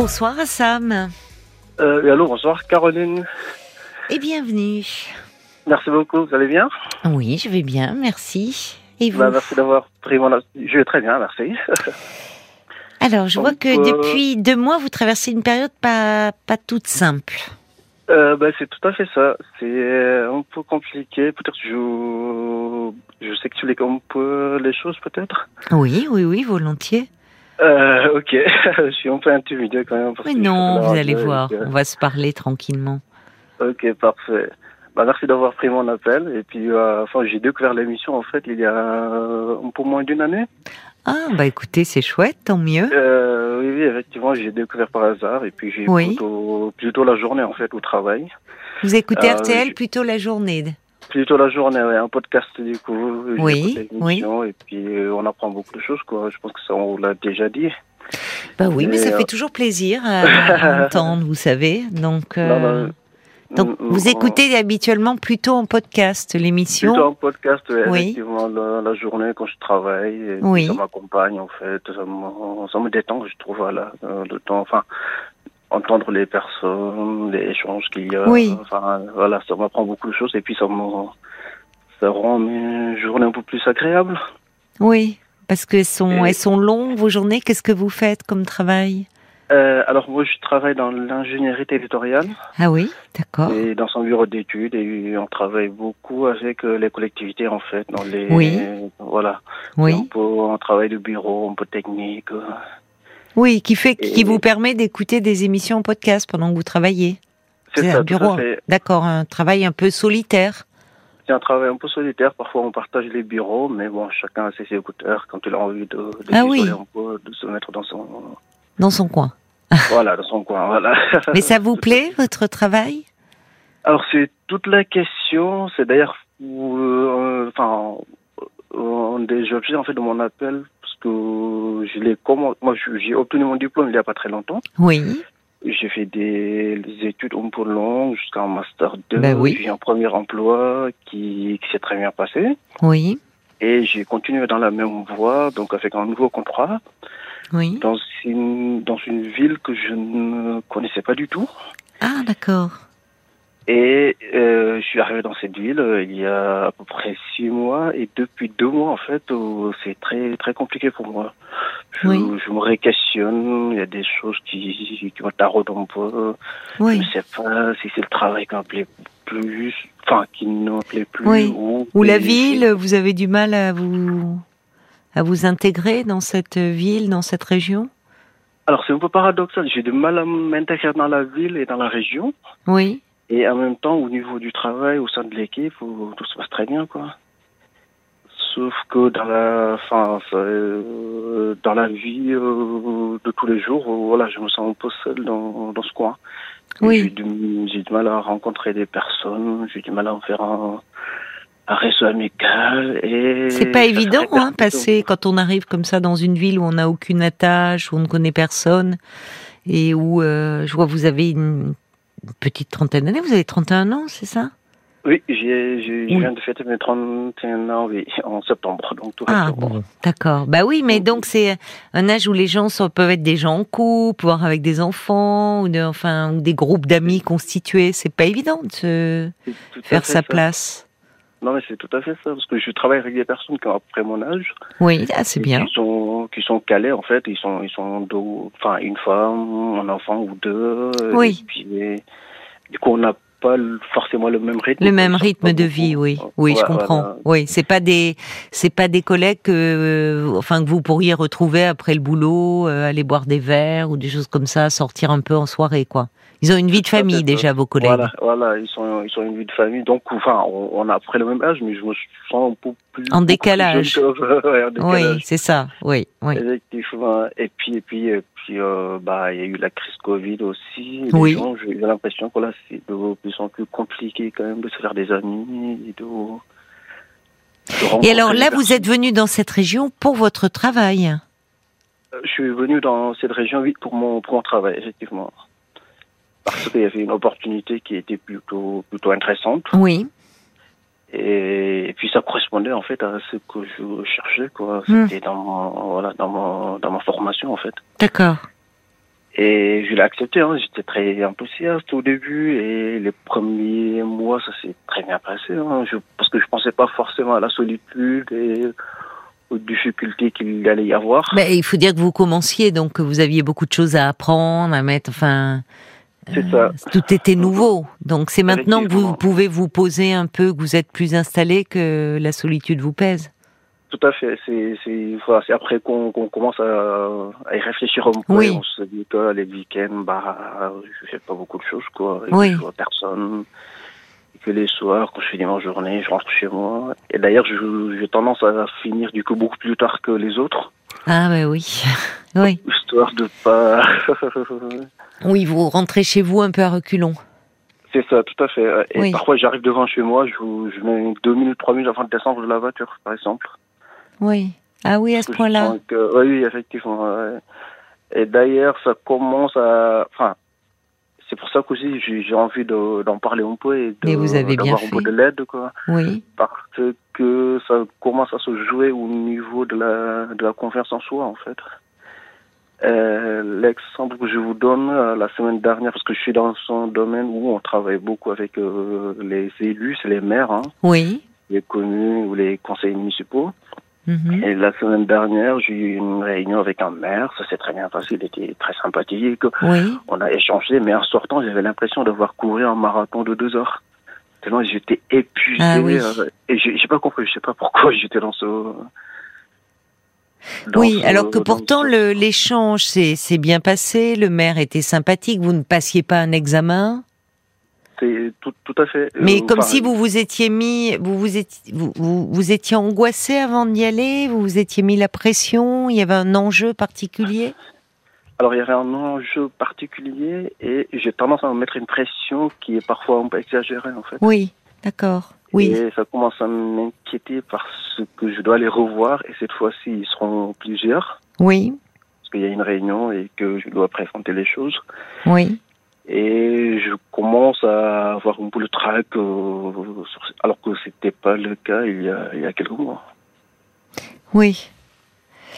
Bonsoir Sam. Euh, allô, bonsoir Caroline. Et bienvenue. Merci beaucoup, vous allez bien? Oui, je vais bien, merci. Et vous? Bah, Merci d'avoir pris mon... Je vais très bien, merci. Alors, je vois que euh, depuis deux mois, vous traversez une période pas, pas toute simple. Euh, bah, c'est tout à fait ça. C'est un peu compliqué. Peut-être je, je sais que tu les un peu les choses, peut-être? Oui, oui, oui, volontiers. Euh, ok, je suis un peu intimidé quand même. Mais non, vous allez voir, on va se parler tranquillement. Ok, parfait. Bah, merci d'avoir pris mon appel. Et puis, euh, enfin, j'ai découvert l'émission en fait il y a un peu moins d'une année. Ah, bah écoutez, c'est chouette, tant mieux. Euh, oui, oui, effectivement, j'ai découvert par hasard. Et puis, j'ai plutôt, plutôt la journée en fait au travail. Vous écoutez RTL plutôt la journée Plutôt la journée, ouais, un podcast du coup. Oui, oui. Et puis euh, on apprend beaucoup de choses, quoi. Je pense que ça, on l'a déjà dit. Bah oui, mais, ça fait toujours plaisir à, entendre, vous savez. Donc, euh, donc vous écoutez habituellement plutôt en podcast l'émission Plutôt en podcast, oui. effectivement, la, journée quand je travaille. oui. Ça m'accompagne en fait, ça me, ça me détend, je trouve, voilà, euh, le temps. Enfin, entendre les personnes, les échanges qu'il y a. Oui. Enfin, voilà, ça m'apprend beaucoup de choses et puis ça me, ça rend mes journées un peu plus agréables. Oui, parce qu'elles sont, elles sont longues, vos journées. Qu'est-ce que vous faites comme travail? Euh, alors moi je travaille dans l'ingénierie territoriale. Ah oui, d'accord. Et dans son bureau d'études et on travaille beaucoup avec euh, les collectivités en fait dans les oui. voilà. Oui. Un peu en travail de bureau, un peu technique. Oui, qui fait, qui vous permet d'écouter des émissions en podcast pendant que vous travaillez. C'est un bureau. D'accord, un travail un peu solitaire. C'est un travail un peu solitaire. Parfois, on partage les bureaux, mais bon, chacun a ses écouteurs quand il a envie de, de, ah oui. un peu, de se mettre dans son dans son coin. voilà, dans son coin. Voilà. mais ça vous plaît votre travail? Alors c'est toute la question. C'est d'ailleurs, euh, enfin, un des objets en fait de mon appel que je l'ai comment moi j'ai obtenu mon diplôme il n'y a pas très longtemps. Oui. J'ai fait des, études longues jusqu'à un master 2. Ben oui. J'ai un premier emploi qui, qui s'est très bien passé. Oui. Et j'ai continué dans la même voie, donc avec un nouveau contrat. Oui. Dans une, dans une ville que je ne connaissais pas du tout. Ah, d'accord. Et euh, je suis arrivé dans cette ville euh, il y a à peu près six mois et depuis deux mois en fait euh, c'est très très compliqué pour moi. Je, je me réquestionne, il y a des choses qui qui me taraudent un peu. Oui. Je ne sais pas si c'est le travail qui me plaît plus, enfin qui ne me plaît plus. Oui. Ou, ou la ville, vous avez du mal à vous à vous intégrer dans cette ville, dans cette région? Alors c'est un peu paradoxal, j'ai du mal à m'intégrer dans la ville et dans la région. Oui. Et en même temps, au niveau du travail, au sein de l'équipe, tout se passe très bien, quoi. Sauf que dans la, fin, euh, dans la vie euh, de tous les jours, euh, voilà, je me sens un peu seul dans, dans ce coin. Oui. J'ai du, du, mal à rencontrer des personnes, j'ai du mal à en faire un, un réseau amical. Et c'est pas évident, hein, passer quand on arrive comme ça dans une ville où on n'a aucune attache, où on ne connaît personne, et où je vois vous avez une petite trentaine d'années. Vous avez 31 ans, c'est ça? Oui, je viens de fêter mes 31 ans oui, en septembre. Donc tout ah bon, d'accord. Bah oui, mais donc c'est un âge où les gens sont, peuvent être des gens en couple, voire avec des enfants, ou, de, enfin, ou des groupes d'amis constitués. C'est pas évident de faire sa place. Non, mais c'est tout à fait ça, parce que je travaille avec des personnes qui ont après mon âge. Oui, ah, c'est bien. Qui sont, qui sont calés, en fait. Ils sont, ils sont deux, enfin, une femme, un enfant ou deux. Oui. Et puis, du coup, on n'a pas forcément le même rythme. Le même rythme de vie, oui. Oui, je comprends. Oui, c'est pas des, c'est pas des collègues que, euh, enfin, que vous pourriez retrouver après le boulot, euh, aller boire des verres ou des choses comme ça, sortir un peu en soirée, quoi. Ils ont une vie de famille déjà, vos collègues. Voilà, voilà, ils sont, ils sont une vie de famille. Donc, enfin, on, a après le même âge, mais je me sens un peu plus en décalage. Plus. Oui, c'est ça. Oui, oui. Effectivement. Et puis, et puis, et puis, euh, bah, il y a eu la crise Covid aussi. Oui. J'ai l'impression que là, c'est de plus en plus compliqué quand même de se faire des amis et de. et alors là, vous êtes venu dans cette région pour votre travail. Je suis venu dans cette région, pour mon, pour mon travail, effectivement parce qu'il y avait une opportunité qui était plutôt, plutôt intéressante. Oui. Et, puis ça correspondait en fait à ce que je cherchais, quoi. Hmm. C'était dans, voilà, dans, dans ma formation en fait. D'accord. Et je l'ai accepté, hein. j'étais très enthousiaste au début et les premiers mois, ça s'est très bien passé, hein. je, parce que je pensais pas forcément à la solitude et aux difficultés qu'il allait y avoir. Mais il faut dire que vous commenciez, donc vous aviez beaucoup de choses à apprendre, à mettre, enfin... C'est ça. Tout était nouveau. Donc c'est maintenant que vous pouvez vous poser un peu, que vous êtes plus installé, que la solitude vous pèse. Tout à fait. C'est après qu'on commence à, à, y réfléchir un peu. On se dit que les week-ends, bah, je fais pas beaucoup de choses, quoi. oui. Je vois personne. Et que les soirs, quand je finis ma journée, je rentre chez moi. Et d'ailleurs, j'ai tendance à finir du coup beaucoup plus tard que les autres. Ah, bah oui. oui. Histoire de pas. oui, vous rentrez chez vous un peu à reculons. C'est ça, tout à fait. Et parfois, j'arrive devant chez moi, je, je mets deux minutes, trois minutes avant de descendre de la voiture, par exemple. Oui. Ah oui, à ce point-là. oui, effectivement. Et d'ailleurs, ça commence à. Enfin, c'est pour ça qu'aussi j'ai envie d'en parler un peu et bien un peu de l'aide, quoi. Oui. Parce que ça commence à se jouer au niveau de la, de la confiance en soi, en fait. Euh, L'exemple que je vous donne euh, la semaine dernière, parce que je suis dans un domaine où on travaille beaucoup avec euh, les élus, c'est les maires, hein, oui. les communes ou les conseils municipaux. Mhm. Et la semaine dernière, j'ai eu une réunion avec un maire. Ça s'est très bien passé. Il était très sympathique. Oui. On a échangé, mais en sortant, j'avais l'impression d'avoir couru un marathon de deux heures. Tellement j'étais épuisé. Ah oui. Et j'ai pas compris. Je sais pas pourquoi j'étais dans ce. Oui, alors que pourtant l'échange s'est bien passé. Le maire était sympathique. Vous ne passiez pas un examen? Tout, tout à fait. Mais euh, comme si vous vous étiez mis, vous vous étiez, vous, vous, étiez angoissé avant d'y aller, vous vous étiez mis la pression, il y avait un enjeu particulier? Alors il y avait un enjeu particulier et j'ai tendance à me mettre une pression qui est parfois un peu exagérée en fait. Oui, d'accord. Oui. Et ça commence à m'inquiéter parce que je dois les revoir et cette fois-ci ils seront plusieurs. Oui. Parce qu'il y a une réunion et que je dois présenter les choses. Oui. Et je commence à avoir un peu le trac, euh, alors que c'était pas le cas il y a, il y a quelques mois. Oui.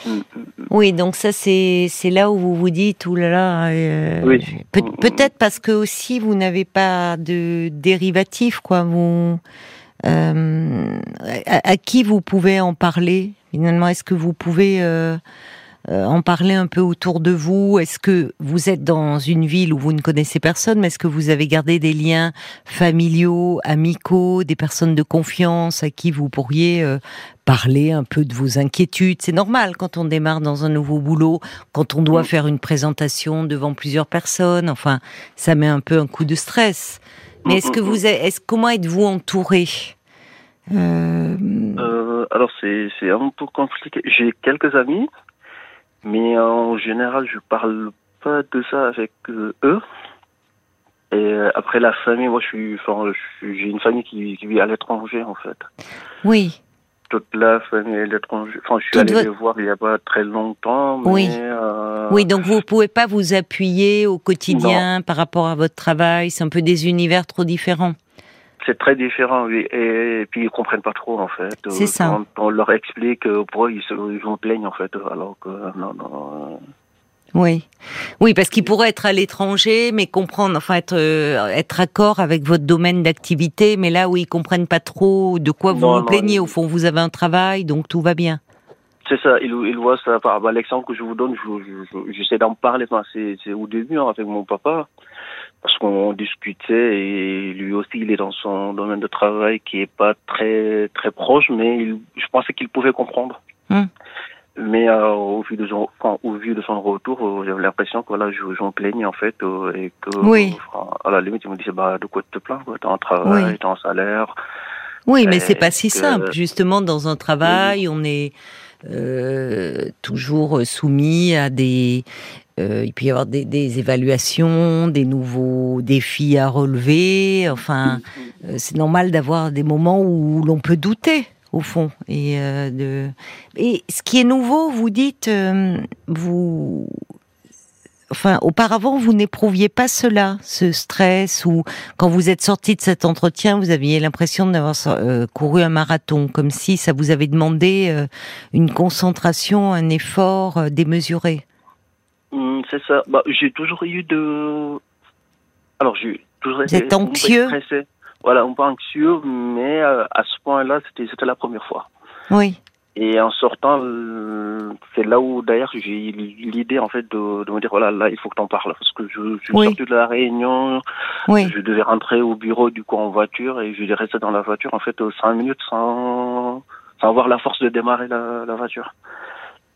Mm, mm, mm. Oui, donc ça c'est là où vous vous dites oulala. Euh, oui. Peut-être parce que aussi vous n'avez pas de dérivatif quoi. Vous euh, à, qui vous pouvez en parler? Finalement Est-ce que vous pouvez euh, euh, en parler un peu autour de vous? Est-ce que vous êtes dans une ville où vous ne connaissez personne, mais est-ce que vous avez gardé des liens familiaux, amicaux, des personnes de confiance à qui vous pourriez euh, parler un peu de vos inquiétudes? C'est normal quand on démarre dans un nouveau boulot, quand on doit faire une présentation devant plusieurs personnes. Enfin, ça met un peu un coup de stress. Mais est-ce que vous, êtes, est, ce comment êtes-vous entouré? Euh... alors c'est un peu compliqué. J'ai quelques amis mais en général, je parle pas de ça avec euh, eux. Et euh, après la famille, moi, je suis, enfin, j'ai une famille qui, qui vit à l'étranger, en fait. Oui. Toute la famille à l'étranger. Enfin, je suis allé les voir il y a pas très longtemps. Mais, oui. Euh... Oui, donc vous pouvez pas vous appuyer au quotidien par rapport à votre travail. C'est un peu des univers trop différents. C'est très différent, oui. Et, puis ils comprennent pas trop en fait. C'est ça. on leur explique pourquoi ils se ils plaignent en fait, alors que non, non. Oui, oui, parce qu'ils pourraient être à l'étranger, mais comprendre, enfin être euh, être accord avec votre domaine d'activité, mais là où ils comprennent pas trop de quoi vous vous plaignez. Au fond, vous avez un travail, donc tout va bien. C'est ça, ils, ils voient ça. Par bah, l'exemple que je vous donne, j'essaie d'en parler. Enfin, c'est au début hein, avec mon papa parce qu'on discutait et lui aussi il est dans son domaine de travail qui est pas très très proche mais il, je pensais qu'il pouvait comprendre hmm. Mais euh, au vu de son enfin, au vu de son retour euh, j'avais l'impression que je j'en plaignais en fait euh, et que oui. à la limite il me disait bah de quoi te plains t'as un travail oui. t'as un salaire oui mais c'est pas si simple justement dans un travail on est toujours soumis à des il peut y avoir des, des, évaluations, des nouveaux défis à relever. Enfin, c'est normal d'avoir des moments où l'on peut douter, au fond. Et, euh, de... et ce qui est nouveau, vous dites, euh, vous, enfin, auparavant, vous n'éprouviez pas cela, ce stress, ou quand vous êtes sorti de cet entretien, vous aviez l'impression d'avoir euh, couru un marathon, comme si ça vous avait demandé euh, une concentration, un effort démesuré. Hmm, c'est ça. Bah, j'ai toujours eu de. Alors, j'ai toujours été. Vous êtes anxieux? Voilà, un peu anxieux, mais euh, à ce point-là, c'était la première fois. Oui. Et en sortant, c'est là où d'ailleurs j'ai eu l'idée en fait de, de, me dire voilà là il faut que t'en parles parce que je, je suis sorti de la réunion, oui. je devais rentrer au bureau du coup en voiture et je rester dans la voiture en fait cinq minutes sans sans avoir la force de démarrer la, la voiture.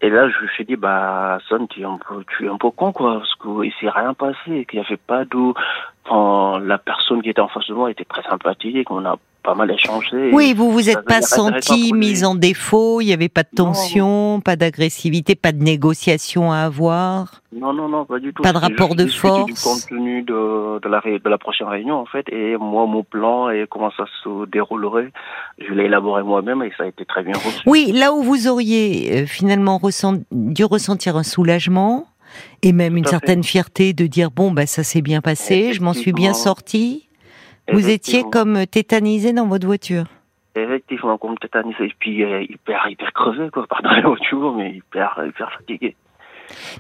Et là, je me suis dit, bah, Son, tu es un peu, tu es un peu con, quoi, parce qu'il s'est rien passé, qu'il n'y avait pas. Enfin, la personne qui était en face de moi était très sympathique, on a pas mal échangé. Oui, vous vous êtes pas senti mise en défaut, il n'y avait pas de tension, pas d'agressivité, pas de négociation à avoir? Non, non, non, pas du tout. Pas de rapport de force du contenu de, de, la, de la prochaine réunion, en fait, et moi, mon plan et comment ça se déroulerait, je l'ai élaboré moi-même et ça a été très bien reçu. Oui, là où vous auriez euh, finalement dû ressentir un soulagement, et même une certaine fierté de dire bon bah ça s'est bien passé, je m'en suis bien sorti? Vous étiez comme tétanisé dans votre voiture. Effectivement, comme tétanisé, et puis euh, hyper, hyper crevé, quoi, pardon la voiture, mais hyper, hyper fatigué.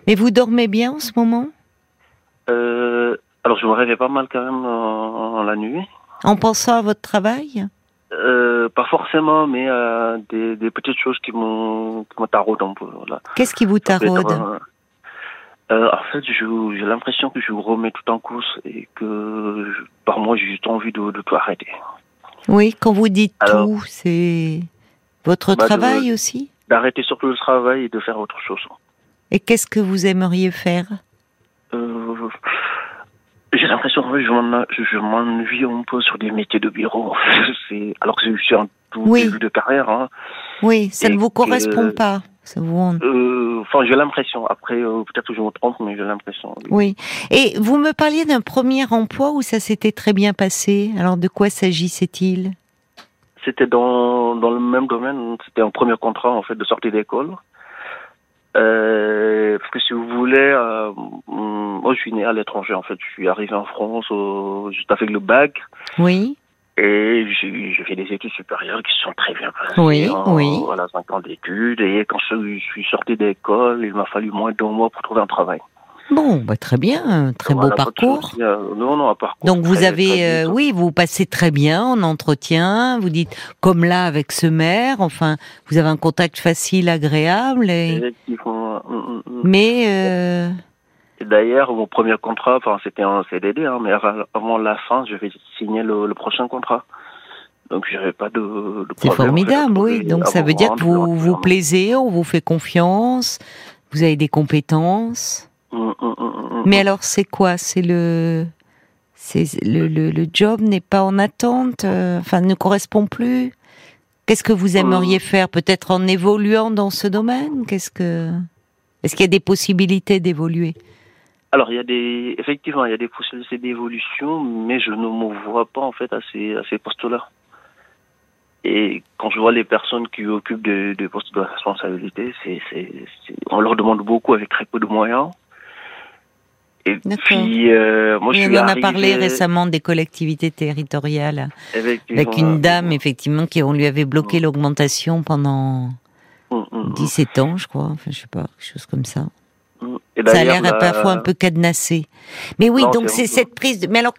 Mais vous dormez bien en ce moment? Euh, Alors, je me réveille pas mal quand même en, la nuit. En pensant à votre travail? Euh, Pas forcément, mais euh, des, des, petites choses qui me taraudent un peu. Qu'est-ce qui vous taraude? Euh, en fait, j'ai l'impression que je vous remets tout en cause et que par moi, j'ai juste envie de, de, tout arrêter. Oui, quand vous dites tout, c'est votre bah, travail aussi D'arrêter surtout le travail et de faire autre chose. Et qu'est-ce que vous aimeriez faire euh, J'ai l'impression que je m'ennuie un peu sur des métiers de bureau. alors que je suis en tout début de carrière. Hein. Oui, ça ne vous correspond pas. Euh, enfin, j'ai l'impression. Après, euh, peut-être que je me trompe, mais j'ai l'impression. Oui. Et vous me parliez d'un premier emploi où ça s'était très bien passé. Alors, de quoi s'agissait-il? C'était dans, dans le même domaine. C'était un premier contrat, en fait, de sortie d'école. Euh, parce que si vous voulez, moi je suis né à l'étranger en fait. Je suis arrivé en France juste avec le bac. Oui. Et j'ai fait des études supérieures qui sont très bien passées. Oui, oui. Voilà, 5 ans d'études. Et quand je suis sorti d'école, il m'a fallu moins d'un mois pour trouver un travail. Bon, bah très bien, très beau parcours. non, non, un parcours. Donc vous avez, euh, oui, vous passez très bien en entretien. Vous dites, comme là avec ce maire, enfin, vous avez un contact facile, agréable. Et... Mm, mm, mm. Mais euh, D'ailleurs, mon premier contrat, enfin, c'était un CDD, hein, mais avant la fin, je vais signer le, prochain contrat. Donc, j'avais pas de, de C'est formidable, oui. Donc, ça veut dire que vous vous plaisez, on vous fait confiance, vous avez des compétences. Hum, hum, hum, mais alors, c'est quoi? C'est le, c'est le, le, job n'est pas en attente, euh, enfin, ne correspond plus? Qu'est-ce que vous aimeriez faire Peut-être en évoluant dans ce domaine? Qu'est-ce que Est-ce qu'il y a des possibilités d'évoluer? Alors, il y a des, effectivement, il y a des possibilités d'évolution, mais je ne me vois pas, en fait, à ces, à ces postes-là. Et quand je vois les personnes qui occupent des, postes de responsabilité, c'est, c'est, on leur demande beaucoup avec très peu de moyens. Et puis, euh, moi, je suis on en a parlé récemment des collectivités territoriales, avec une dame, effectivement, qui on lui avait bloqué l'augmentation pendant 17 mm, mm, mm. ans, je crois. Enfin, je sais pas, quelque chose comme ça ça a l'air parfois un peu cadenassé. Mais oui, donc c'est cette prise de... Mais alors,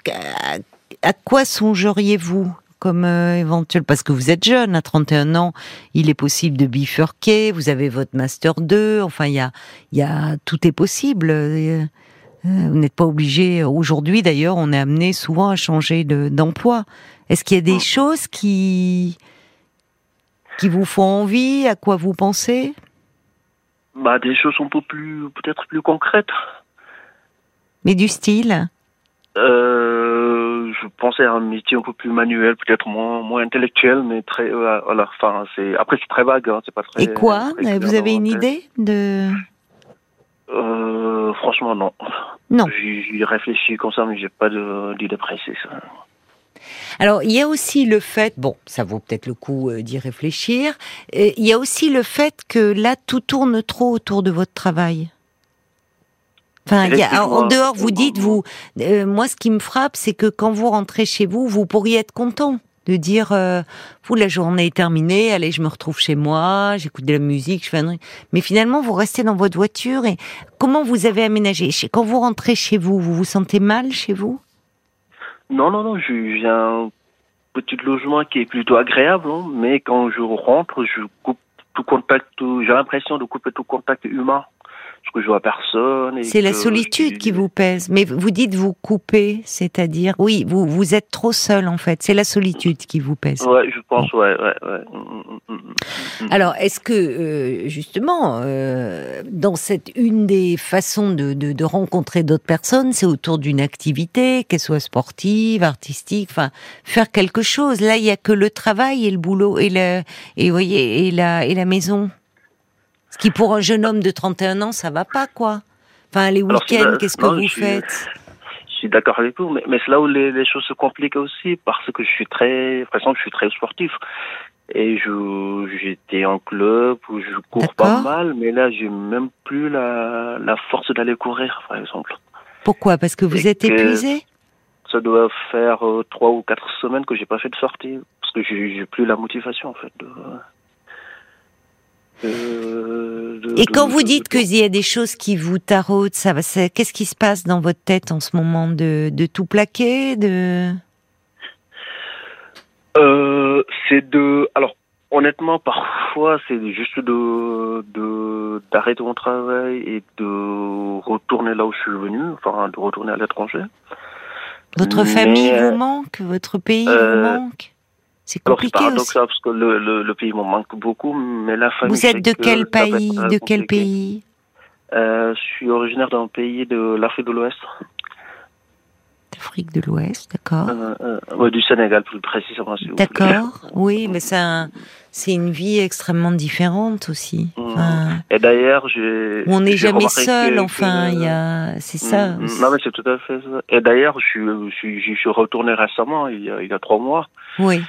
à, quoi songeriez-vous comme euh, éventuel? Parce que vous êtes jeune, à 31 ans, il est possible de bifurquer, vous avez votre Master 2, enfin, il y a, y a, tout est possible. Euh, vous n'êtes pas obligé. Aujourd'hui, d'ailleurs, on est amené souvent à changer d'emploi. Est-ce qu'il y a des choses qui qui vous font envie? À quoi vous pensez? Bah, des choses un peu plus, peut-être plus concrètes. Mais du style euh, Je pensais à un métier un peu plus manuel, peut-être moins, moins intellectuel, mais très, euh, voilà, enfin, c'est, après c'est très vague, hein, c'est pas très. Et quoi Vous avez une idée de euh, Franchement, non. Non. J'y réfléchis comme ça, mais j'ai pas d'idée précise. Alors, il y a aussi le fait, bon, ça vaut peut-être le coup euh, d'y réfléchir, euh, il y a aussi le fait que là, tout tourne trop autour de votre travail. Enfin, en dehors, vous dites, vous, euh, moi, ce qui me frappe, c'est que quand vous rentrez chez vous, vous pourriez être content de dire, vous, la journée est terminée, allez, je me retrouve chez moi, j'écoute de la musique, je fais un. Mais finalement, vous restez dans votre voiture et comment vous avez aménagé? Quand vous rentrez chez vous, vous vous sentez mal chez vous? Non, non, non. J'ai un petit logement qui est plutôt agréable, hein, mais quand je rentre, je coupe tout contact. J'ai l'impression de couper tout contact humain que je vois personne. C'est la solitude qui vous pèse. Mais vous dites vous couper, c'est-à-dire, oui, vous, vous êtes trop seul en fait. C'est la solitude qui vous pèse. Ouais, je pense, ouais, ouais, ouais. Mm, mm, mm, Alors, est-ce que, euh, justement, euh, dans cette une des façons de, de, de rencontrer d'autres personnes, c'est autour d'une activité, qu'elle soit sportive, artistique, enfin, faire quelque chose. Là, il y a que le travail et le boulot et, le, et, voyez, et, la, et la maison. Ce qui pour un jeune homme de 31 ans, ça va pas, quoi. Enfin, les week-ends, qu'est-ce que vous faites? Je suis d'accord avec vous, mais, mais c'est là où les, choses se compliquent aussi, parce que je suis très, par exemple, je suis très sportif. Et je j'étais en club où je cours pas mal, mais là j'ai même plus la, la force d'aller courir, par exemple. Pourquoi? Parce que vous êtes épuisé? Ça doit faire euh, trois ou quatre semaines que j'ai pas fait de sortie, parce que j'ai plus la motivation en fait. De... Euh, Et quand vous dites qu'il y a des choses qui vous taraudent, ça, qu'est-ce qui se passe dans votre tête en ce moment de, de tout plaquer, de euh, C'est de, alors honnêtement, parfois c'est juste de d'arrêter mon travail et de retourner là où je suis venu, enfin de retourner à l'étranger. Votre famille vous manque, votre pays vous euh, manque? C'est compliqué Alors, c'est parce que le, le, le, pays me manque beaucoup, mais la famille. Vous êtes de quel pays De quel pays euh, Je suis originaire d'un pays de l'Afrique de l'Ouest. D'Afrique de l'Ouest, d'accord. Euh, euh, du Sénégal plus précisément. d'accord, oui, mais c'est une vie extrêmement différente aussi. Enfin, Et d'ailleurs, j'ai. On n'est jamais seul, enfin, il y a, c'est ça. Mmh, mmh. non, mais c'est tout à fait ça. Et d'ailleurs, je suis, je suis, je suis retourné récemment, il y a, il y a trois mois. Oui.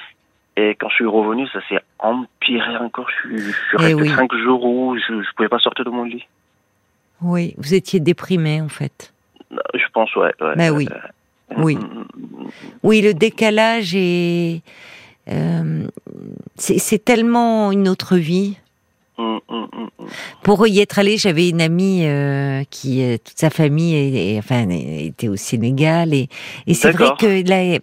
Et quand je suis revenu, ça s'est empiré encore. Je suis, je suis eh resté cinq jours où je ne pouvais pas sortir de mon lit. Oui, vous étiez déprimé en fait. Je pense, ouais. ouais Mais oui. oui. Oui, le décalage est. Euh, c'est tellement une autre vie. Pour y être allé, j'avais une amie euh, qui, euh, toute sa famille, est, enfin, était au Sénégal et, et c'est vrai que là,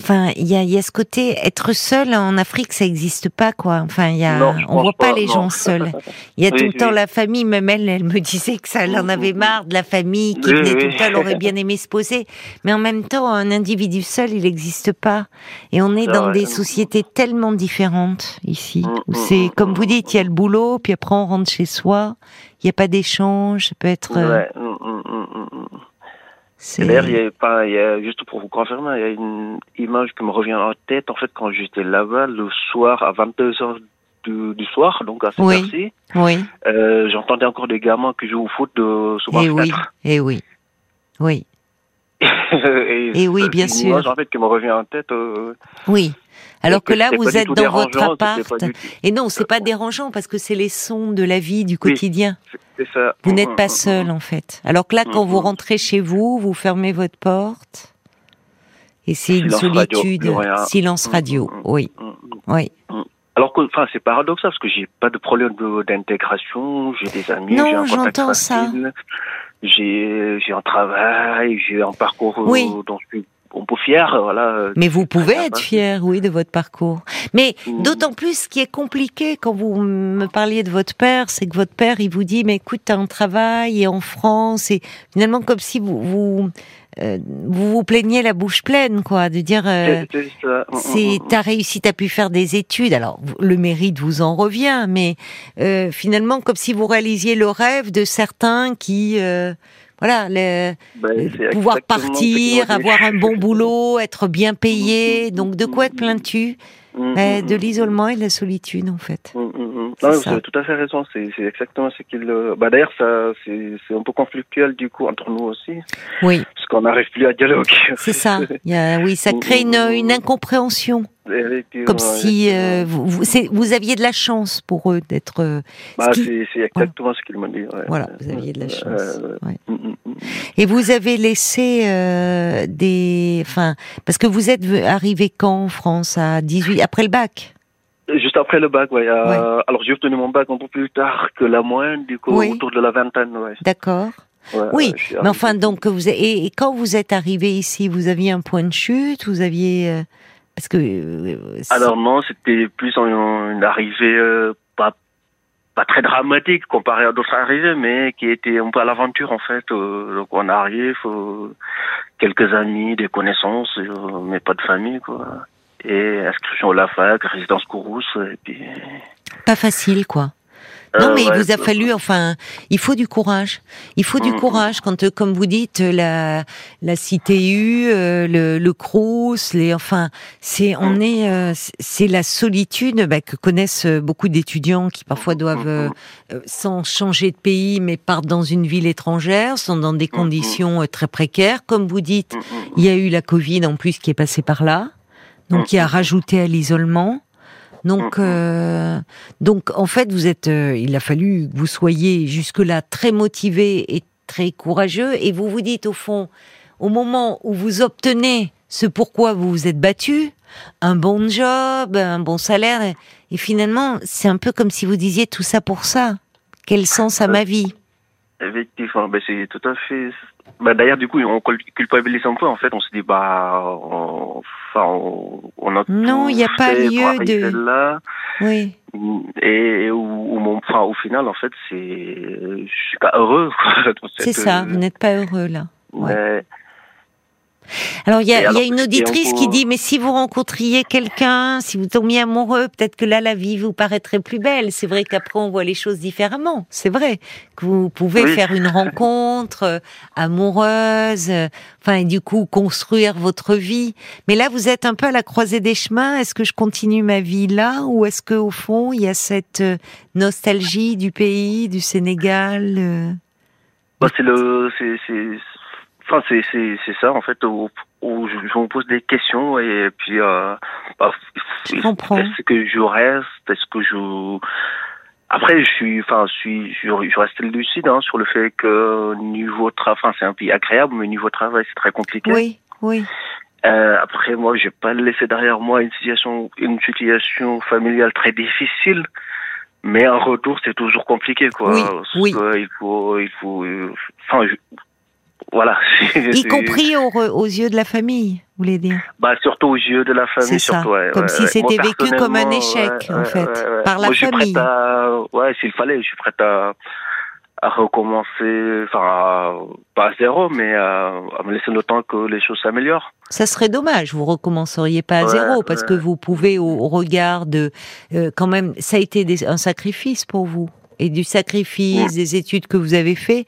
Enfin, il y a, y a ce côté être seul en Afrique, ça n'existe pas quoi. Enfin, il y a, on voit pas, les gens seuls. Il y a tout le temps la famille. Même elle, elle me disait que ça, elle en avait marre de la famille qui venait tout. Elle aurait bien aimé se poser, mais en même temps, un individu seul, il n'existe pas. Et on est dans des sociétés tellement différentes ici. Mm, mm, c'est mm, comme vous dites, il y a le boulot, puis après on rentre chez soi. Il n'y a pas d'échange. Ça peut être. Euh, D'ailleurs, il y a pas, il y a, juste pour vous confirmer, il y a une image qui me revient en tête. En fait, quand j'étais là-bas, le soir, à 22h du, du soir, donc à cette oui. heure-ci, oui. euh, j'entendais encore des gamins qui jouent au foot de, sous ma Et oui, et oui, oui. et, et oui, bien sûr. Image, en fait, qui me revient en tête. Euh, oui. Alors que là, vous êtes dans votre appart. Et non, c'est pas dérangeant parce que c'est les sons de la vie du quotidien. ça. Vous n'êtes pas seul en fait. Alors que là, quand vous rentrez chez vous, vous fermez votre porte et c'est une solitude, silence radio. Oui, oui. Alors que, enfin, c'est paradoxal parce que j'ai pas de problème d'intégration, j'ai des amis, j'ai un j'entends ça. J'ai, j'ai un travail, j'ai un parcours oui. je suis on peut fier, voilà. Mais vous pouvez être fier, oui, de votre parcours. Mais mmh. d'autant plus, ce qui est compliqué quand vous me parliez de votre père, c'est que votre père, il vous dit, mais écoute, t'as un travail et en France, et finalement comme si vous vous euh, vous, vous plaignez la bouche pleine, quoi, de dire, euh, c'est, t'as réussi, t'as pu faire des études. Alors le mérite vous en revient, mais euh, finalement comme si vous réalisiez le rêve de certains qui euh, voilà, le, ben, pouvoir partir, avoir un bon boulot, être bien payé. Donc, de quoi te plains-tu? mm, ben, mm, De mm, l'isolement et de la solitude, en fait. Non, vous avez tout à fait raison. C'est exactement ce qu'il. Euh, bah, D'ailleurs, c'est un peu conflictuel du coup entre nous aussi. Oui. Parce qu'on n'arrive plus à dialoguer. C'est ça. Il y a, oui, ça crée une, une incompréhension. Comme si euh, vous, vous, vous, aviez de la chance pour eux d'être. Euh, bah, c'est exactement ce qu'ils m'ont dit. Voilà, vous aviez de la chance. Ouais. Mm, mm, mm. Et vous avez laissé euh, des, enfin, parce que vous êtes arrivé quand en France à 18 après le bac? Juste après le bac, ouais. Alors j'ai obtenu mon bac un peu plus tard que la moyenne, du coup, autour de la vingtaine, ouais. D'accord. oui, mais enfin, donc, vous et, quand vous êtes arrivé ici, vous aviez un point de chute, vous aviez... parce que... Alors non, c'était plus une arrivée pas pas très dramatique comparé à d'autres arrivées, mais qui était un peu à l'aventure en fait. Euh, donc on arrive, euh, quelques amis, des connaissances, euh, mais pas de famille quoi. Et inscription à la fac, résidence Courrousse, et puis. Pas facile quoi. Non, mais il vous a fallu, enfin, il faut du courage. Il faut du mm, mm. courage quand, euh, comme vous dites, la la CTU, euh, le, le Crous, les, enfin, c'est on mm. est, euh, c'est la solitude bah, que connaissent beaucoup d'étudiants qui parfois doivent, sans changer de pays, mais partent dans une ville étrangère, sont dans des conditions très précaires. Comme vous dites, il y a eu la Covid en plus qui est passée par là, donc qui a rajouté à l'isolement. Donc, euh, donc en fait, vous êtes. Euh, il a fallu que vous soyez jusque-là très motivé et très courageux, et vous vous dites au fond, au moment où vous obtenez ce pourquoi vous vous êtes battu, un bon job, un bon salaire, et, finalement, c'est un peu comme si vous disiez tout ça pour ça. Quel sens à ma vie? Effectivement, ben c'est tout à fait bah, D'ailleurs, du coup, on culpabilise un peu. En fait, on se dit, bah, on, enfin, on, a Non, il n'y a pas lieu de. Là. Oui. Et, ou, mon, enfin, au final, en fait, c'est, je suis pas heureux. C'est ça, vous n'êtes pas heureux là. Ouais. Alors il y a, une auditrice qui dit mais si vous rencontriez quelqu'un, si vous tombiez amoureux, peut-être que là la vie vous paraîtrait plus belle. C'est vrai qu'après on voit les choses différemment. C'est vrai que vous pouvez faire une rencontre euh, amoureuse, euh, enfin et du coup construire votre vie. Mais là vous êtes un peu à la croisée des chemins. Est-ce que je continue ma vie là ou est-ce que au fond il y a cette euh, nostalgie du pays, du Sénégal bah, c'est le c'est Enfin, c'est c'est c'est ça en fait où, où je, je, me pose des questions et puis euh, bah, est-ce que je reste? Est-ce que je après je suis enfin je suis je, je reste lucide hein, sur le fait que niveau travail c'est un pays agréable mais niveau travail c'est très compliqué. Oui oui. Euh, après moi j'ai pas laissé derrière moi une situation une situation familiale très difficile mais en retour c'est toujours compliqué quoi. Oui, oui. il faut il faut euh, enfin voilà. y compris aux, yeux de la famille, vous voulez dire? Bah surtout aux yeux de la famille, surtout. Ouais, comme si c'était vécu comme un échec, en fait, par la famille. ouais, s'il fallait, je suis prête à, à recommencer, enfin, pas à zéro, mais à, me laisser le temps que les choses s'améliorent. Ça serait dommage, vous recommenceriez pas à zéro, parce que vous pouvez, au, regard de, euh, quand même, ça a été un sacrifice pour vous et du sacrifice, des études que vous avez fait.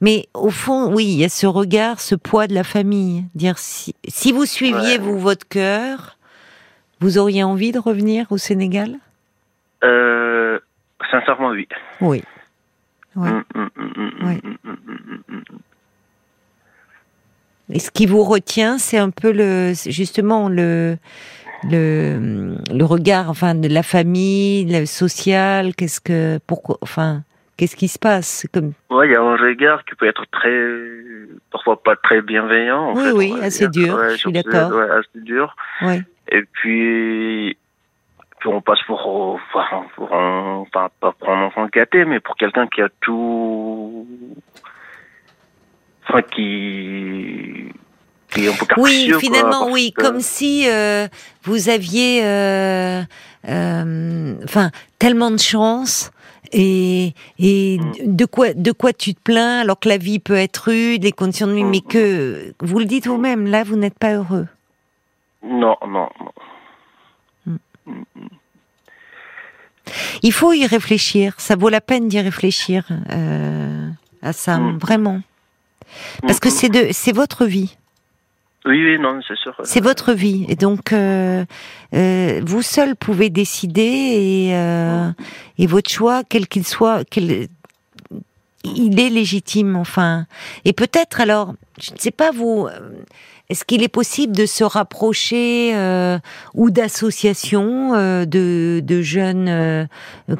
Mais au fond, oui, il y a ce regard, ce poids de la famille. Dire si, si vous suiviez vous votre cœur, vous auriez envie de revenir au Sénégal? Euh, Sincèrement, oui. Oui. Et ce qui vous retient, c'est un peu le, justement le, le, le regard, enfin, de la famille, le social, qu'est-ce que, pourquoi, enfin, qu'est-ce qui se passe? Comme... Ouais, il y a un regard qui peut être très, parfois pas très bienveillant. En oui, oui, assez dur. je suis d'accord. Ouais, assez dur. Oui. Et puis, puis on passe pour, enfin, pour un, pas pour un enfant gâté, mais pour quelqu'un qui a tout, enfin, qui oui, finalement, oui, comme si euh, vous aviez, euh, euh, enfin, tellement de chance. Et, et mm. de quoi de quoi tu te plains alors que la vie peut être rude, les conditions de vie, mais mm. que vous le dites vous-même, là vous n'êtes pas heureux. Non, non, non. Mm. Il faut y réfléchir. Ça vaut la peine d'y réfléchir à ça, vraiment, parce que c'est de c'est votre vie. Oui, oui, non, c'est sûr. C'est votre vie, et donc euh, euh, vous seul pouvez décider et, euh, et votre choix, quel qu'il soit, quel, il est légitime, enfin. Et peut-être alors, je ne sais pas vous, est-ce qu'il est possible de se rapprocher euh, ou d'associations euh, de, de, jeunes euh,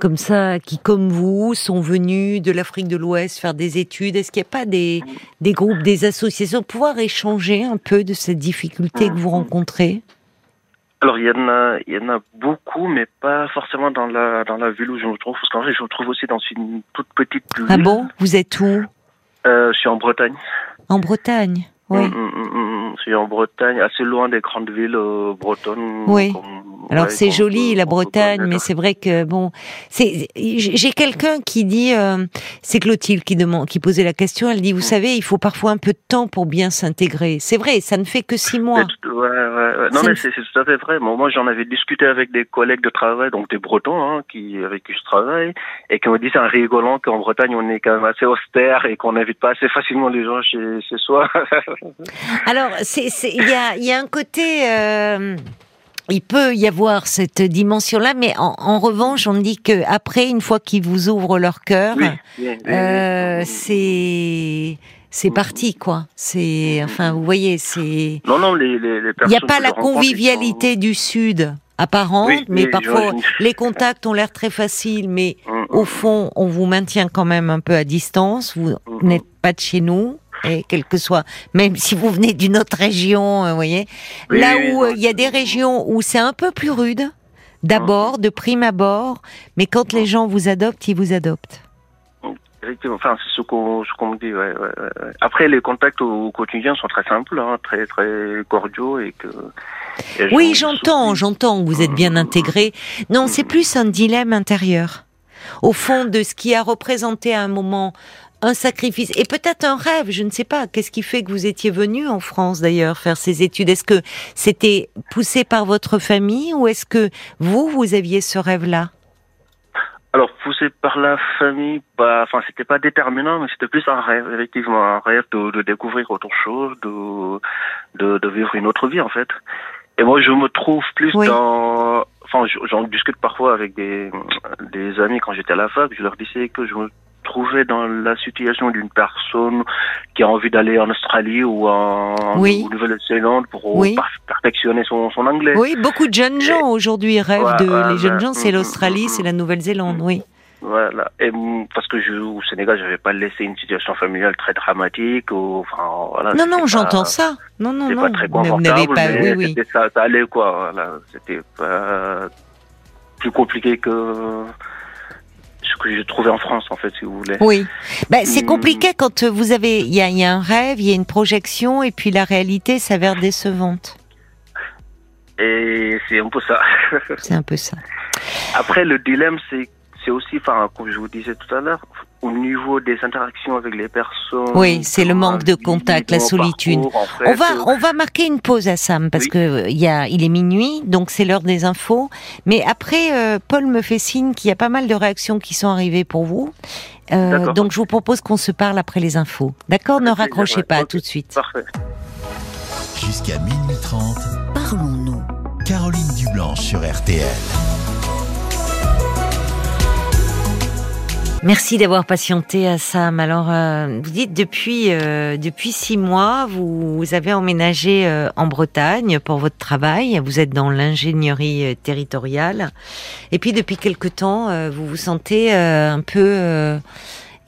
comme ça qui, comme vous, sont venus de l'Afrique de l'Ouest faire des études? Est-ce qu'il n'y a pas des, des groupes, des associations pour pouvoir échanger un peu de cette difficulté que vous rencontrez? Alors il y en a, il y en a beaucoup, mais pas forcément dans la dans la ville où je me trouve, parce qu'en fait je me trouve aussi dans une toute petite ville. Ah bon? Vous êtes où? Euh, Je suis en Bretagne. En Bretagne, oui. Mm, mm, mm, suis en Bretagne, assez loin des grandes villes euh, bretonnes. Oui. Alors c'est joli la Bretagne, mais c'est vrai que bon, c'est j'ai quelqu'un qui dit, euh, c'est Clotilde qui demande, qui posait la question. Elle dit, vous mm. savez, il faut parfois un peu de temps pour bien s'intégrer. C'est vrai, ça ne fait que six mois. Ouais, ouais, Non mais c'est tout à fait vrai. moi j'en avais discuté avec des collègues de travail, donc des Bretons, hein, qui avec qui je travaille, et qui m'ont dit c'est un rigolant qu'en Bretagne on est quand même assez austère et qu'on n'invite pas assez facilement les gens chez, chez soi. Alors il y a il y a un côté. Euh il peut y avoir cette dimension-là, mais en, revanche, on dit que après, une fois qu'ils vous ouvrent leur cœur, euh, c'est c'est parti, quoi. C'est, enfin, vous voyez, c'est. Non, non, les, les, Il n'y a pas la convivialité du Sud apparente, mais parfois les contacts ont l'air très faciles, mais mm, mm, au fond, on vous maintient quand même un peu à distance. Vous mm, n'êtes pas de chez nous et quel que soit, même si vous venez d'une autre région, euh, vous voyez. Là où euh, il y a des régions où c'est un peu plus rude, d'abord, de prime abord, mais quand les gens vous adoptent, ils vous adoptent. Effectivement, enfin, c'est ce qu'on me dit. Ouais, ouais, Après, les contacts au quotidien sont très simples, hein, très très cordiaux et que. oui, j'entends, j'entends que vous êtes bien intégré. Non, c'est plus un dilemme intérieur. Au fond de ce qui a représenté à un moment un sacrifice et peut-être un rêve, je ne sais pas. Qu'est-ce qui fait que vous étiez venu en France d'ailleurs faire ces études? Est-ce que c'était poussé par votre famille ou est-ce que vous, vous aviez ce rêve-là? Alors poussé par la famille, bah, enfin c'était pas déterminant, mais c'était plus un rêve, effectivement, un rêve de, découvrir autre chose, de, de, vivre une autre vie en fait. Et moi je me trouve plus dans, enfin j'en discute parfois avec des, des amis quand j'étais à la fac, je leur disais que je me trouver dans la situation d'une personne qui a envie d'aller en Australie ou en Nouvelle-Zélande pour perfectionner son, son, anglais. Oui, beaucoup de jeunes gens aujourd'hui rêvent de. les jeunes gens, c'est mm, l'Australie, mm, c'est la Nouvelle-Zélande, mm. oui. Voilà. Et parce que je, au Sénégal, je n'avais pas laissé une situation familiale très dramatique. Ou, enfin, voilà, non, non, j'entends ça. Non, non, non. pas très confortable, pas, mais oui, oui. Ça, ça, allait, quoi. Voilà. C'était pas plus compliqué que que j'ai trouvé en France, en fait, si vous voulez. Oui. Ben, c'est hmm. compliqué quand vous avez, il y a, y a, un rêve, il y a une projection, et puis la réalité s'avère décevante. Et c'est un peu ça. c'est un peu ça. Après, le dilemme, c'est c'est aussi, enfin, comme je vous disais tout à l'heure, au niveau des interactions avec les personnes. Oui, c'est le manque de contact, la solitude. on va, on va marquer une pause à Sam parce que il y a, il est minuit, donc c'est l'heure des infos. Mais après, euh, Paul me fait signe qu'il y a pas mal de réactions qui sont arrivées pour vous. Euh, donc je vous propose qu'on se parle après les infos. D'accord Ne raccrochez pas, tout de suite. Parfait. Jusqu'à minuit 30, parlons-nous. Caroline Dublanche sur RTL. Merci d'avoir patienté à Sam. Alors, euh, vous dites depuis euh, depuis six mois, vous, avez emménagé euh, en Bretagne pour votre travail. Vous êtes dans l'ingénierie territoriale, et puis depuis quelque temps, vous vous sentez un peu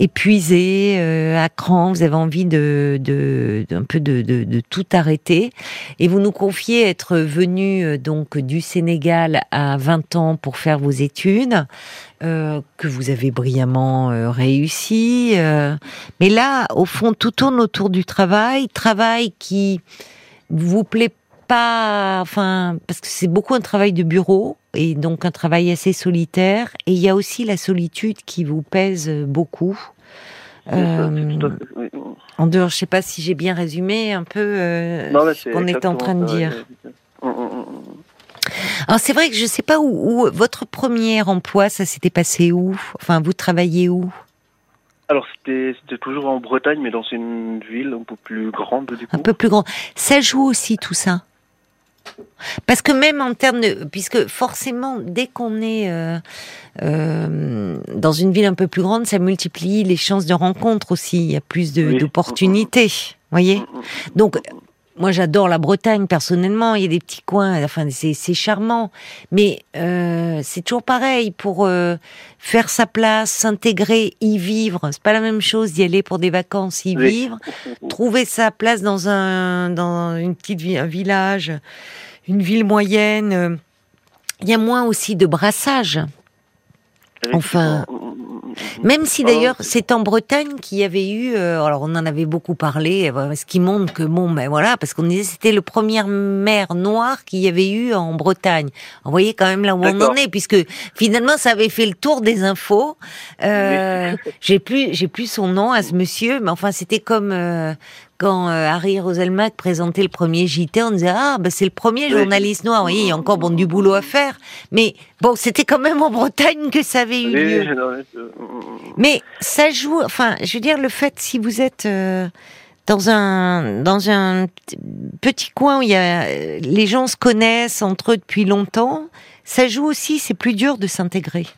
épuisé, à cran, vous avez envie de, de, un peu de, de, de, tout arrêter, et vous nous confiez être venu donc du Sénégal à 20 ans pour faire vos études, euh, que vous avez brillamment euh, réussi. Euh. mais là, au fond, tout tourne autour du travail, travail qui vous plaît pas, enfin, parce que c'est beaucoup un travail de bureau et donc un travail assez solitaire. Et il y a aussi la solitude qui vous pèse beaucoup. En dehors, je sais pas si j'ai bien résumé un peu ce qu'on était en train de dire. Alors c'est vrai que je ne sais pas où, votre premier emploi, ça s'était passé où? Enfin, vous travaillez où? Alors c'était toujours en Bretagne, mais dans une ville un peu plus grande du coup. Un peu plus grande. Ça joue aussi tout ça? Parce que même en termes de, puisque forcément, dès qu'on est euh, euh, dans une ville un peu plus grande, ça multiplie les chances de rencontre aussi. Il y a plus d'opportunités, voyez? Mm, mm, mm. Donc moi, j'adore la Bretagne personnellement. Il y a des petits coins, enfin, c'est charmant. Mais euh, c'est toujours pareil pour euh, faire sa place, s'intégrer, y vivre. C'est pas la même chose d'y aller pour des vacances, y vivre, trouver sa place dans un dans une petite un village, une ville moyenne, il y a moins aussi de brassage. Enfin, même si d'ailleurs c'est en Bretagne qu'il y avait eu, euh, alors on en avait beaucoup parlé, euh, ce qui montre que bon, ben voilà, parce qu'on disait c'était le premier maire noir qu'il y avait eu en Bretagne. Vous voyez quand même là où on en est, puisque finalement ça avait fait le tour des infos. Euh, j'ai plus, j'ai plus son nom à ce monsieur, mais enfin c'était comme quand euh, Harry Roselmack présentait le premier JT, on disait ah ben c'est le premier journaliste noir. Oui, il y a encore bon du boulot à faire, mais bon c'était quand même en Bretagne que ça avait eu lieu. Mais ça joue. Enfin, je veux dire le fait si vous êtes euh, dans un dans un petit coin où il y a les gens se connaissent entre eux depuis longtemps, ça joue aussi. C'est plus dur de s'intégrer.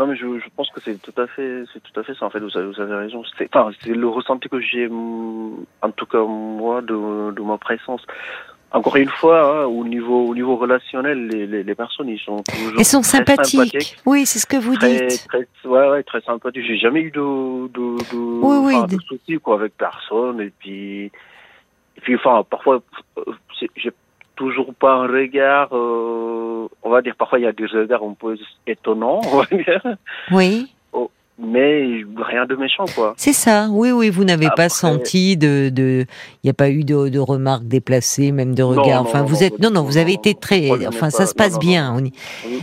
Non, mais je, je pense que c'est tout à fait, c'est tout à fait ça. En fait, vous avez, vous avez raison. C'est, enfin, c'est le ressenti que j'ai, mm, en tout cas moi, de, de ma présence. Encore une fois, hein, au niveau au niveau relationnel, les, les, les, personnes ils sont toujours Elles sont sympathiques. Oui, c'est ce que vous dites. Très, ouais, ouais, très sympathiques. J'ai jamais eu de de, de, oui, oui, de... soucis quoi avec personne. Et puis et puis enfin parfois j'ai toujours pas un regard, euh, on va dire parfois il y a des regards un peu étonnants, on va dire. Oui. Oh, mais rien de méchant, quoi. C'est ça, oui, oui, vous n'avez pas senti de, de, il n'y a pas eu de, de, remarques déplacées, même de regards. enfin, vous êtes, non, non, vous avez été très, enfin, ça se passe bien.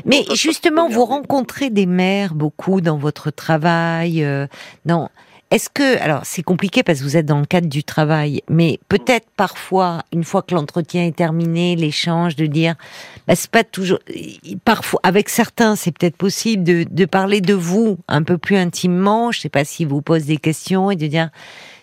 Mais justement, vous rencontrez des mères beaucoup dans votre travail, euh, non. Est-ce que, alors c'est compliqué parce que vous êtes dans le cadre du travail, mais peut-être parfois, une fois que l'entretien est terminé, l'échange, de dire, bah, c'est pas toujours, parfois, avec certains, c'est peut-être possible de, de parler de vous un peu plus intimement. Je sais pas si vous posez des questions et de dire,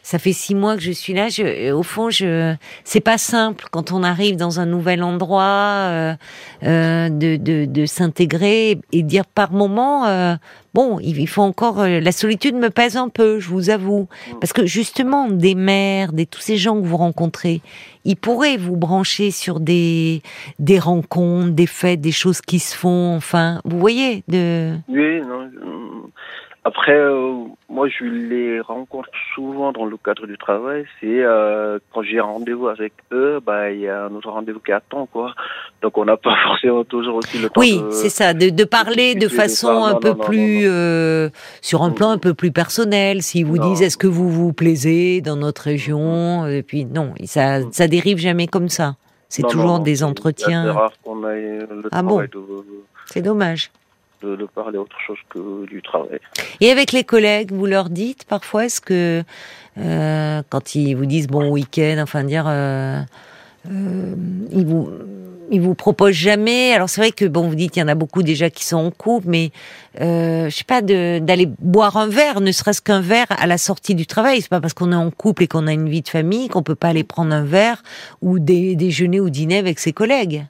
ça fait six mois que je suis là. Je, au fond, je, c'est pas simple quand on arrive dans un nouvel endroit euh, euh, de, de, de s'intégrer et dire par moment, euh, bon, il faut encore euh, la solitude me pèse un peu, je vous avoue, parce que justement des mères, des tous ces gens que vous rencontrez, ils pourraient vous brancher sur des des rencontres, des fêtes, des choses qui se font. Enfin, vous voyez de. Oui, non, après, euh, moi, je les rencontre souvent dans le cadre du travail. C'est euh, quand j'ai un rendez-vous avec eux, bah il y a un autre rendez-vous qui attend, quoi. Donc on n'a pas forcément toujours aussi le temps. Oui, c'est ça, de, de parler de façon un peu plus euh, sur un plan un peu plus personnel. Si vous disent est-ce que vous vous plaisez dans notre région, et puis non, ça ça dérive jamais comme ça. C'est toujours des entretiens. C'est rare qu'on ait le ah bon C'est dommage de, parler autre chose que du travail. Et avec les collègues, vous leur dites parfois, est-ce que euh, quand ils vous disent bon week-end, enfin dire, euh, euh, ils vous ils vous proposent jamais? Alors c'est vrai que bon, vous dites qu'il y en a beaucoup déjà qui sont en couple, mais euh, je sais pas d'aller boire un verre, ne serait-ce qu'un verre à la sortie du travail. C'est pas parce qu'on est en couple et qu'on a une vie de famille qu'on peut pas aller prendre un verre ou déjeuner ou dîner avec ses collègues.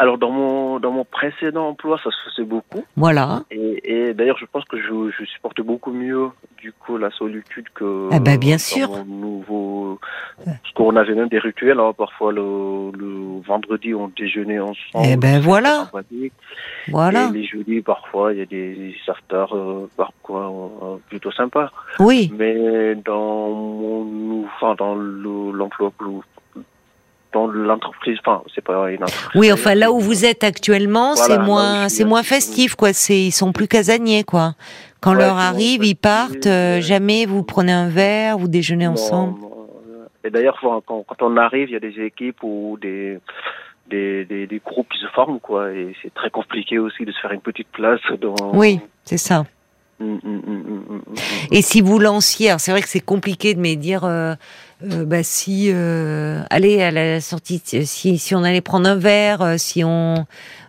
Alors dans mon dans mon précédent emploi, ça se faisait beaucoup. Voilà. Et, et d'ailleurs, je pense que je, je supporte beaucoup mieux du coup la solitude que ah bah bien sûr. Mon nouveau. Parce qu'on avait même des rituels. Hein. Parfois le, le vendredi, on déjeunait ensemble. Eh ben voilà. Voilà. Et les jeudis, parfois, il y a des afters euh, parfois euh, plutôt sympas. Oui. Mais dans mon enfin dans l'emploi dans l'entreprise. Enfin, c'est pas une entreprise. Oui, enfin là où vous êtes actuellement, c'est moins, c'est moins festif, quoi. C'est, ils sont plus casaniers, quoi. Quand l'heure arrive, ils partent. Euh, jamais vous prenez un verre, vous déjeunez ensemble. Et d'ailleurs, quand, quand, on arrive, il y a des équipes ou des des, des, des groupes qui se forment, quoi. Et c'est très compliqué aussi de se faire une petite place dans. Oui, c'est ça. Hum, hum, hum, et si vous lanciez, c'est vrai que c'est compliqué de me dire. Euh, euh, bah, si euh, allez à la sortie si si on allait prendre un verre euh, si on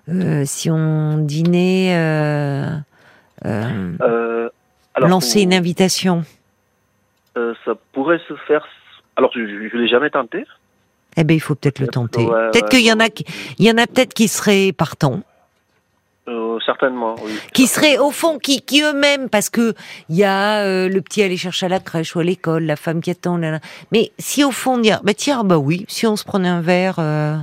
euh, si on dînait lancer une invitation. Ça pourrait se faire alors je, je, l'ai jamais tenté. Eh ben il faut peut-être le tenter. peut-être qu'il y en a il y en a peut-être qui seraient partants euh, certainement, oui. Qui seraient au fond, qui, qui eux-mêmes, parce que il y a euh, le petit aller chercher à la crèche ou à l'école, la femme qui attend, là, là. mais si au fond dire, bah tiens, bah oui, si on se prenait un verre, euh,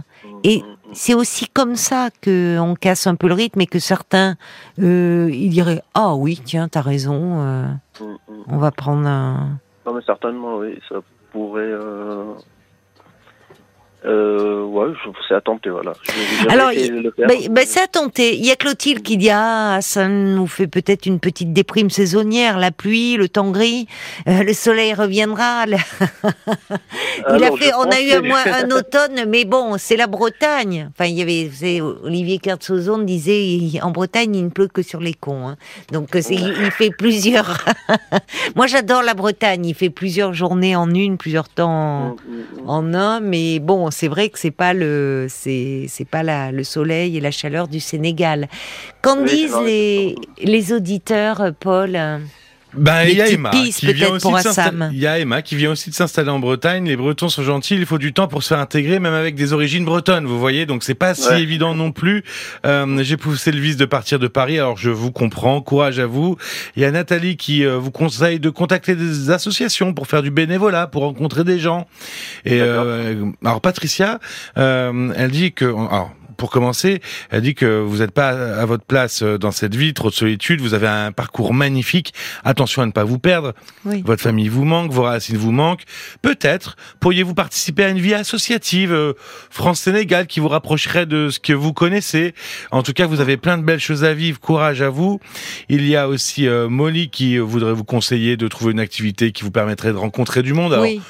et c'est aussi comme ça que on casse un peu le rythme et que certains, ils diraient, ah oui, tiens, t'as raison, on va prendre un. Non mais certainement, oui, ça pourrait euh, ouais, c'est à tenter, voilà. Alors, bah, c'est à tenter. Il y a Clotilde qui dit ah, ça nous fait peut-être une petite déprime saisonnière, la pluie, le temps gris, euh, le soleil reviendra. il a fait, on a eu un, un, automne, mais bon, c'est la Bretagne. Enfin, il y avait, Olivier Kertzozon disait en Bretagne, il ne pleut que sur les cons. Hein. Donc, il, il, fait plusieurs. Moi, j'adore la Bretagne. Il fait plusieurs journées en une, plusieurs temps mm, mm, mm. en un, mais bon c'est vrai que c'est pas le c'est pas la, le soleil et la chaleur du Sénégal. Qu'en disent les les auditeurs, Paul? Ben, il y a Emma qui vient aussi de Il y a Emma qui vient aussi de s'installer en Bretagne. Les Bretons sont gentils. Il faut du temps pour se faire intégrer, même avec des origines bretonnes. Vous voyez, donc c'est pas si évident non plus. Euh, J'ai poussé le vice de partir de Paris. Alors je vous comprends. Courage à vous. Il y a Nathalie qui euh, vous conseille de contacter des associations pour faire du bénévolat, pour rencontrer des gens. Et euh, alors Patricia, euh, elle dit que alors pour commencer, elle dit que vous n'êtes pas à votre place euh, dans cette vie, trop de solitude, vous avez un parcours magnifique, attention à ne pas vous perdre, votre famille vous manque, vos racines vous manquent, peut-être pourriez-vous participer à une vie associative euh, France-Sénégal qui vous rapprocherait de ce que vous connaissez. En tout cas, vous avez plein de belles choses à vivre, courage à vous. Il y a aussi euh, Molly qui voudrait vous conseiller de trouver une activité qui vous permettrait de rencontrer du monde. oui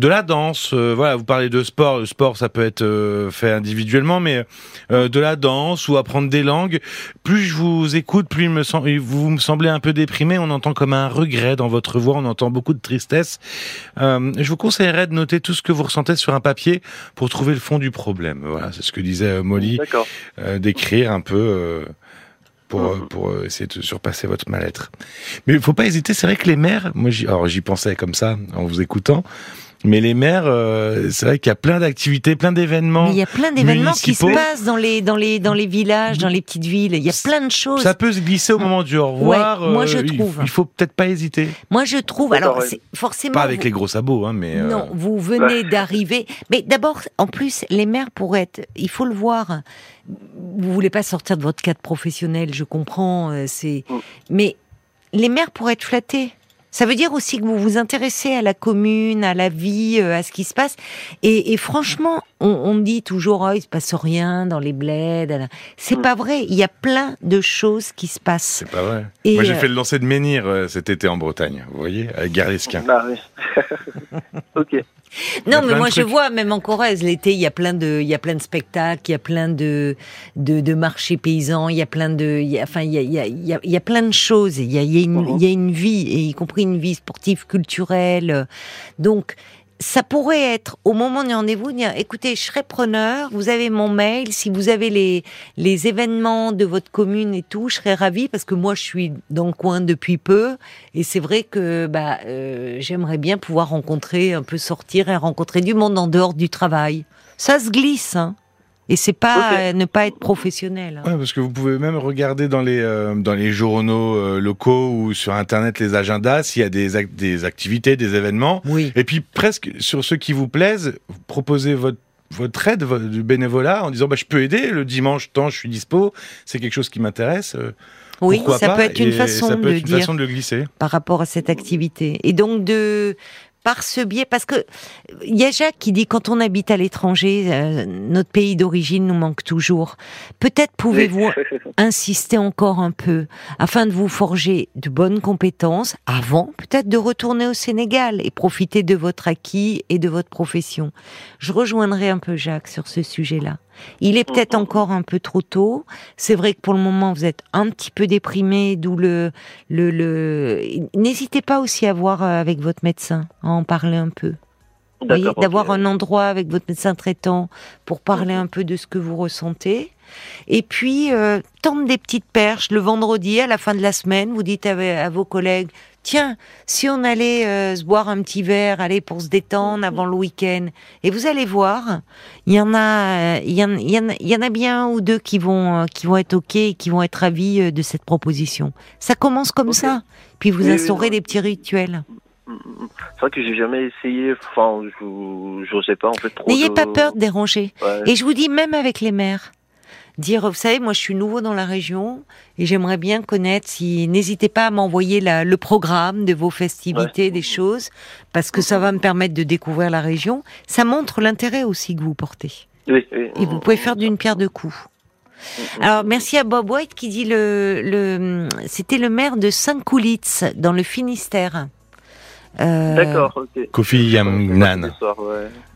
de la danse. Euh, voilà, vous parlez de sport. Le sport, ça peut être euh, fait individuellement, mais euh, de la danse ou apprendre des langues. Plus je vous écoute, plus il me semble, vous me semblez un peu déprimé. On entend comme un regret dans votre voix. On entend beaucoup de tristesse. je vous conseillerais de noter tout ce que vous ressentez sur un papier pour trouver le fond du problème. Voilà, c'est ce que disait Molly. D'écrire un peu pour, mmh. pour essayer de surpasser votre mal-être. Mais il faut pas hésiter, c'est vrai que les mères, moi j'y pensais comme ça en vous écoutant, mais les maires, euh, c'est vrai qu'il y a plein d'activités, plein d'événements. Il y a plein d'événements qui se passent dans les dans les dans les villages, dans les petites villes. Il y a plein de choses. Ça peut se glisser au moment du au revoir. moi je euh, trouve. Il faut peut-être pas hésiter. Moi je trouve. Alors c'est forcément. Pas avec les gros sabots, hein, mais. Euh, non, vous venez d'arriver. Mais d'abord, en plus, les maires pourraient être. Il faut le voir. Vous voulez pas sortir de votre cadre professionnel, je comprends. C'est. Mm. Mais les maires pourraient être flattés. Ça veut dire aussi que vous vous intéressez à la commune, à la vie, euh, à ce qui se passe. Et, franchement, on, dit toujours, oh, il se passe rien dans les bleds. C'est mm. pas vrai. Il y a plein de choses qui se passent. C'est pas vrai. Moi, j'ai euh, fait le lancer de Menhir euh, cet été en Bretagne. Vous voyez, avec Garisquin. Bah oui. ok. Non, mais moi je vois, même en Corrèze, l'été, il y a plein de, il y a plein de spectacles, il y a plein de, de, de marchés paysans, il y a plein de, il y a, enfin, il y a, il y a, il y a, plein de choses. Il y a, il y a une, il y a une vie, et y compris une vie sportive, culturelle. Donc, ça pourrait être au moment du rendez-vous, dire écoutez, je serai preneur, vous avez mon mail, si vous avez les, les événements de votre commune et tout, je serais ravie parce que moi je suis dans le coin depuis peu et c'est vrai que bah euh, j'aimerais bien pouvoir rencontrer, un peu sortir et rencontrer du monde en dehors du travail. Ça se glisse, hein. Et c'est pas ne pas être professionnel. Hein. parce que vous pouvez même regarder dans les euh, dans les journaux euh, locaux ou sur internet les agendas s'il y a des des activités, des événements. Oui. Et puis presque sur ceux qui vous plaisent, proposez votre votre aide du bénévolat en disant bah je peux aider le dimanche tant je suis dispo, c'est quelque chose qui m'intéresse. Euh, oui, ça peut être une façon ça peut de être une façon de le glisser par rapport à cette activité. Et donc de par ce biais, parce que il y a Jacques qui dit quand on habite à l'étranger, euh, notre pays d'origine nous manque toujours. Peut-être pouvez-vous insister encore un peu afin de vous forger de bonnes compétences avant peut-être de retourner au Sénégal et profiter de votre acquis et de votre profession. Je rejoindrai un peu Jacques sur ce sujet-là. Il est peut-être mhm. encore un peu trop tôt. C'est vrai que pour le moment, vous êtes un petit peu déprimé, d'où le, le, le... N'hésitez pas aussi à voir euh, avec votre médecin, à en parler un peu. D'avoir un endroit avec votre médecin traitant pour parler mhm. un peu de ce que vous ressentez. Et puis, euh, tendre des petites perches le vendredi à la fin de la semaine. Vous dites à vos collègues, tiens, si on allait euh, se boire un petit verre, aller pour se détendre avant le week-end, et vous allez voir, il y en a, il y en, il y en, a bien un ou deux qui vont, euh, qui vont être ok, et qui vont être ravis euh, de cette proposition. Ça commence comme ça, puis vous instaurez des petits rituels. C'est vrai que j'ai jamais essayé, enfin, je, sais pas en fait. N'ayez pas peur de déranger. Et je vous dis, même avec les mères, dire, vous savez, moi je suis nouveau dans la région et j'aimerais bien connaître si, n'hésitez pas à m'envoyer le programme de vos festivités, des choses, parce que ça va me permettre de découvrir la région. Ça montre l'intérêt aussi que vous portez. Oui, oui. Et vous pouvez faire d'une pierre deux coups. Alors merci à Bob White qui dit le, le c'était le maire de Saint-Coulitz dans le Finistère. Euh, d'accord, ok. Kofi Yamnan.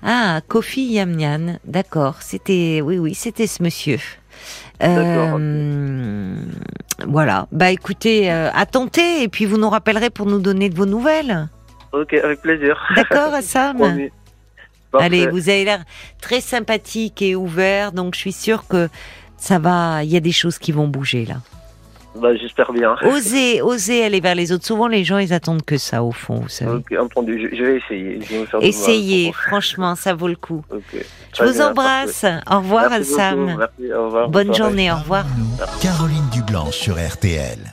Ah, Kofi Yamnan, d'accord. C'était, oui, oui, c'était ce monsieur. Euh, voilà. Bah écoutez, euh, à tenter et puis vous nous rappellerez pour nous donner de vos nouvelles. Ok, avec plaisir. D'accord, Sam. Allez, vous avez l'air très sympathique et ouvert, donc je suis sûre que ça va. Il y a des choses qui vont bouger là. Bah, j'espère bien. Osez, osez aller vers les autres. Souvent, les gens, ils attendent que ça, au fond, vous savez. Ok, entendu. Je, vais essayer. Essayez, franchement, ça vaut le coup. Je vous embrasse. Au revoir, Sam. Merci, au revoir. Bonne journée, au revoir. Caroline Dublanc sur RTL.